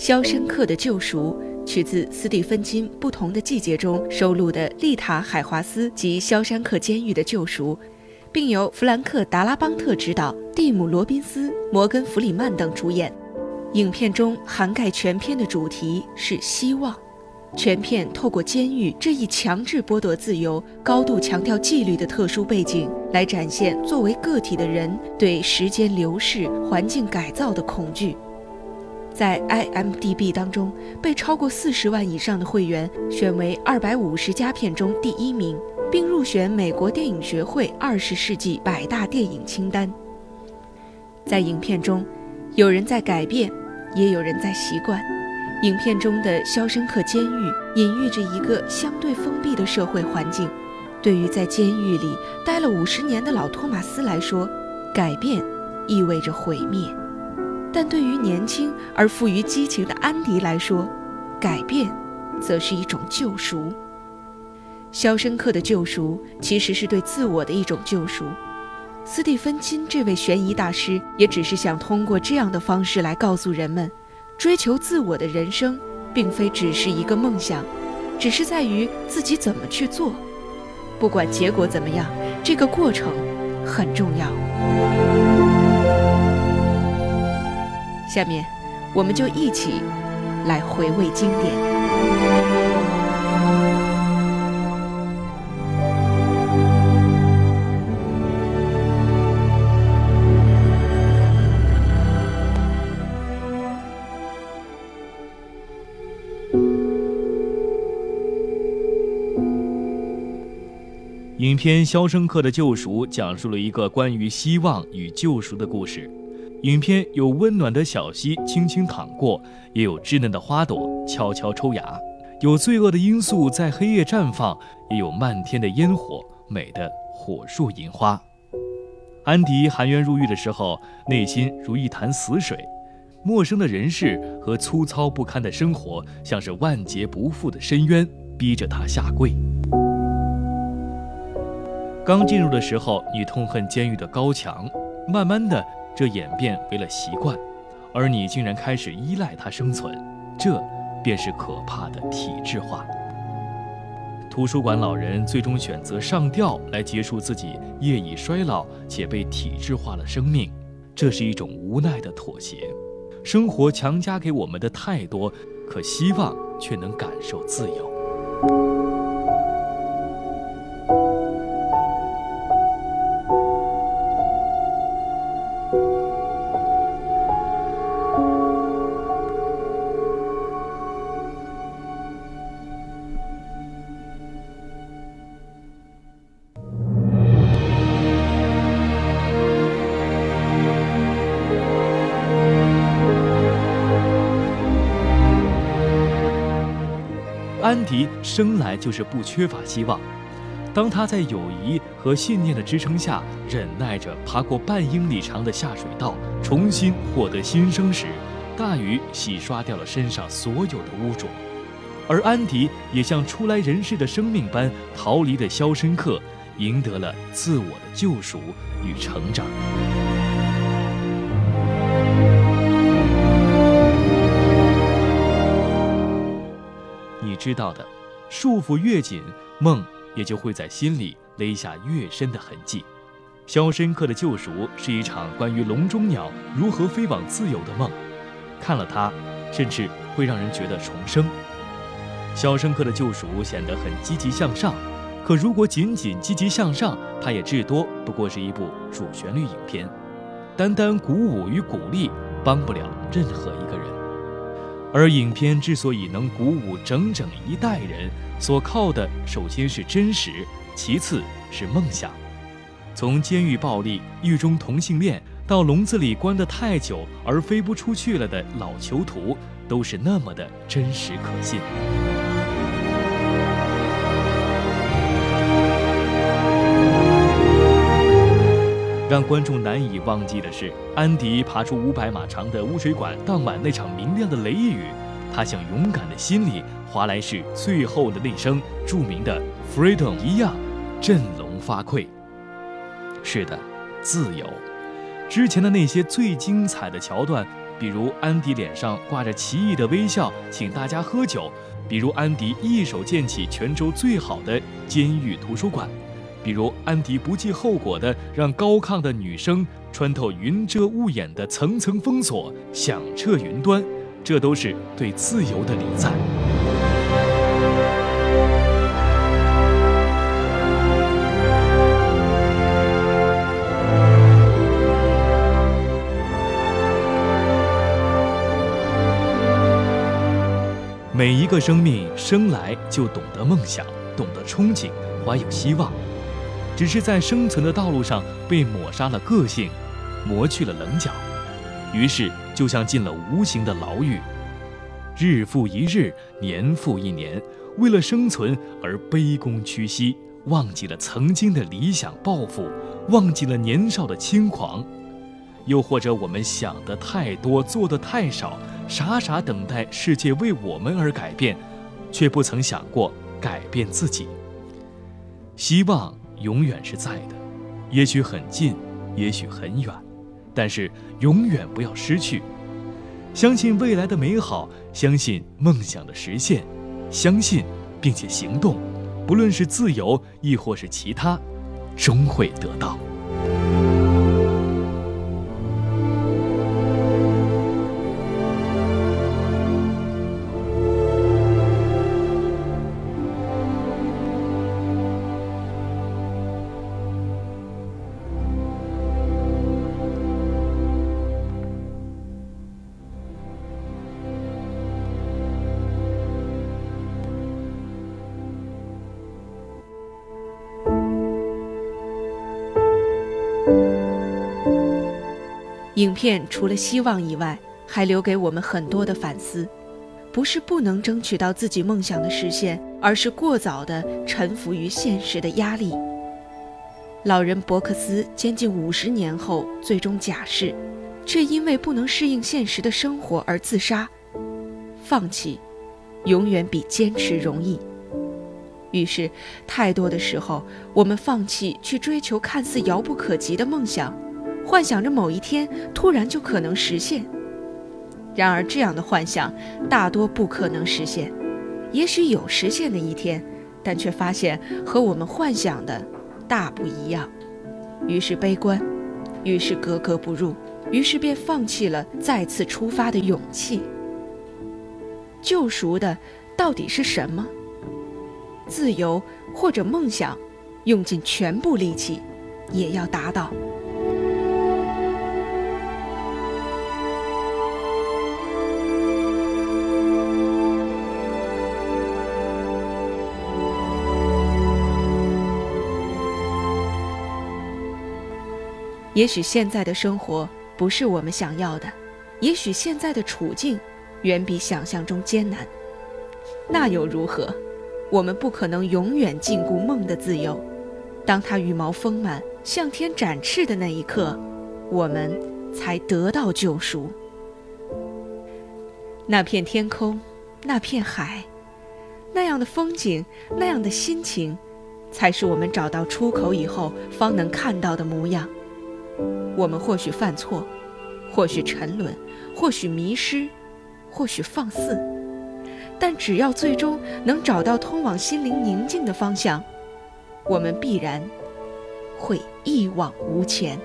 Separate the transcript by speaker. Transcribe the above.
Speaker 1: 肖申克的救赎》取自斯蒂芬金《不同的季节》中收录的丽塔·海华斯及肖申克监狱的救赎，并由弗兰克·达拉邦特执导，蒂姆·罗宾斯、摩根·弗里曼等主演。影片中涵盖全片的主题是希望。全片透过监狱这一强制剥夺自由、高度强调纪律的特殊背景，来展现作为个体的人对时间流逝、环境改造的恐惧。在 IMDB 当中，被超过四十万以上的会员选为二百五十佳片中第一名，并入选美国电影学会二十世纪百大电影清单。在影片中，有人在改变，也有人在习惯。影片中的肖申克监狱隐喻着一个相对封闭的社会环境。对于在监狱里待了五十年的老托马斯来说，改变意味着毁灭；但对于年轻而富于激情的安迪来说，改变则是一种救赎。肖申克的救赎其实是对自我的一种救赎。斯蒂芬金这位悬疑大师也只是想通过这样的方式来告诉人们。追求自我的人生，并非只是一个梦想，只是在于自己怎么去做。不管结果怎么样，这个过程很重要。下面，我们就一起来回味经典。
Speaker 2: 影片《肖申克的救赎》讲述了一个关于希望与救赎的故事。影片有温暖的小溪轻轻淌过，也有稚嫩的花朵悄悄抽芽；有罪恶的罂粟在黑夜绽放，也有漫天的烟火，美的火树银花。安迪含冤入狱的时候，内心如一潭死水，陌生的人世和粗糙不堪的生活，像是万劫不复的深渊，逼着他下跪。刚进入的时候，你痛恨监狱的高墙，慢慢的，这演变为了习惯，而你竟然开始依赖它生存，这便是可怕的体制化。图书馆老人最终选择上吊来结束自己业已衰老且被体制化的生命，这是一种无奈的妥协。生活强加给我们的太多，可希望却能感受自由。安迪生来就是不缺乏希望。当他在友谊和信念的支撑下，忍耐着爬过半英里长的下水道，重新获得新生时，大雨洗刷掉了身上所有的污浊，而安迪也像初来人世的生命般逃离的肖申克，赢得了自我的救赎与成长。知道的，束缚越紧，梦也就会在心里勒下越深的痕迹。肖申克的救赎是一场关于笼中鸟如何飞往自由的梦，看了它，甚至会让人觉得重生。肖申克的救赎显得很积极向上，可如果仅仅积极向上，它也至多不过是一部主旋律影片，单单鼓舞与鼓励，帮不了任何一个人。而影片之所以能鼓舞整整一代人，所靠的首先是真实，其次是梦想。从监狱暴力、狱中同性恋，到笼子里关得太久而飞不出去了的老囚徒，都是那么的真实可信。让观众难以忘记的是，安迪爬出五百码长的污水管，当晚那场明亮的雷雨，他像勇敢的心里华莱士最后的那声著名的 “freedom” 一样，振聋发聩。是的，自由。之前的那些最精彩的桥段，比如安迪脸上挂着奇异的微笑，请大家喝酒；比如安迪一手建起泉州最好的监狱图书馆；比如安迪不计后果的让高亢的女声穿透云遮雾掩的层层封锁，响彻云端。这都是对自由的礼赞。每一个生命生来就懂得梦想，懂得憧憬，怀有希望，只是在生存的道路上被抹杀了个性，磨去了棱角，于是就像进了无形的牢狱，日复一日，年复一年，为了生存而卑躬屈膝，忘记了曾经的理想抱负，忘记了年少的轻狂。又或者我们想的太多，做的太少，傻傻等待世界为我们而改变，却不曾想过改变自己。希望永远是在的，也许很近，也许很远，但是永远不要失去。相信未来的美好，相信梦想的实现，相信并且行动，不论是自由亦或是其他，终会得到。
Speaker 1: 影片除了希望以外，还留给我们很多的反思。不是不能争取到自己梦想的实现，而是过早的臣服于现实的压力。老人伯克斯将近五十年后最终假释，却因为不能适应现实的生活而自杀。放弃，永远比坚持容易。于是，太多的时候，我们放弃去追求看似遥不可及的梦想。幻想着某一天突然就可能实现，然而这样的幻想大多不可能实现。也许有实现的一天，但却发现和我们幻想的大不一样。于是悲观，于是格格不入，于是便放弃了再次出发的勇气。救赎的到底是什么？自由或者梦想，用尽全部力气也要达到。也许现在的生活不是我们想要的，也许现在的处境远比想象中艰难，那又如何？我们不可能永远禁锢梦的自由。当它羽毛丰满、向天展翅的那一刻，我们才得到救赎。那片天空，那片海，那样的风景，那样的心情，才是我们找到出口以后方能看到的模样。我们或许犯错或许沉沦或许迷失或许放肆。但只要最终能找到通往心灵宁静的方向我们必然会一往无前。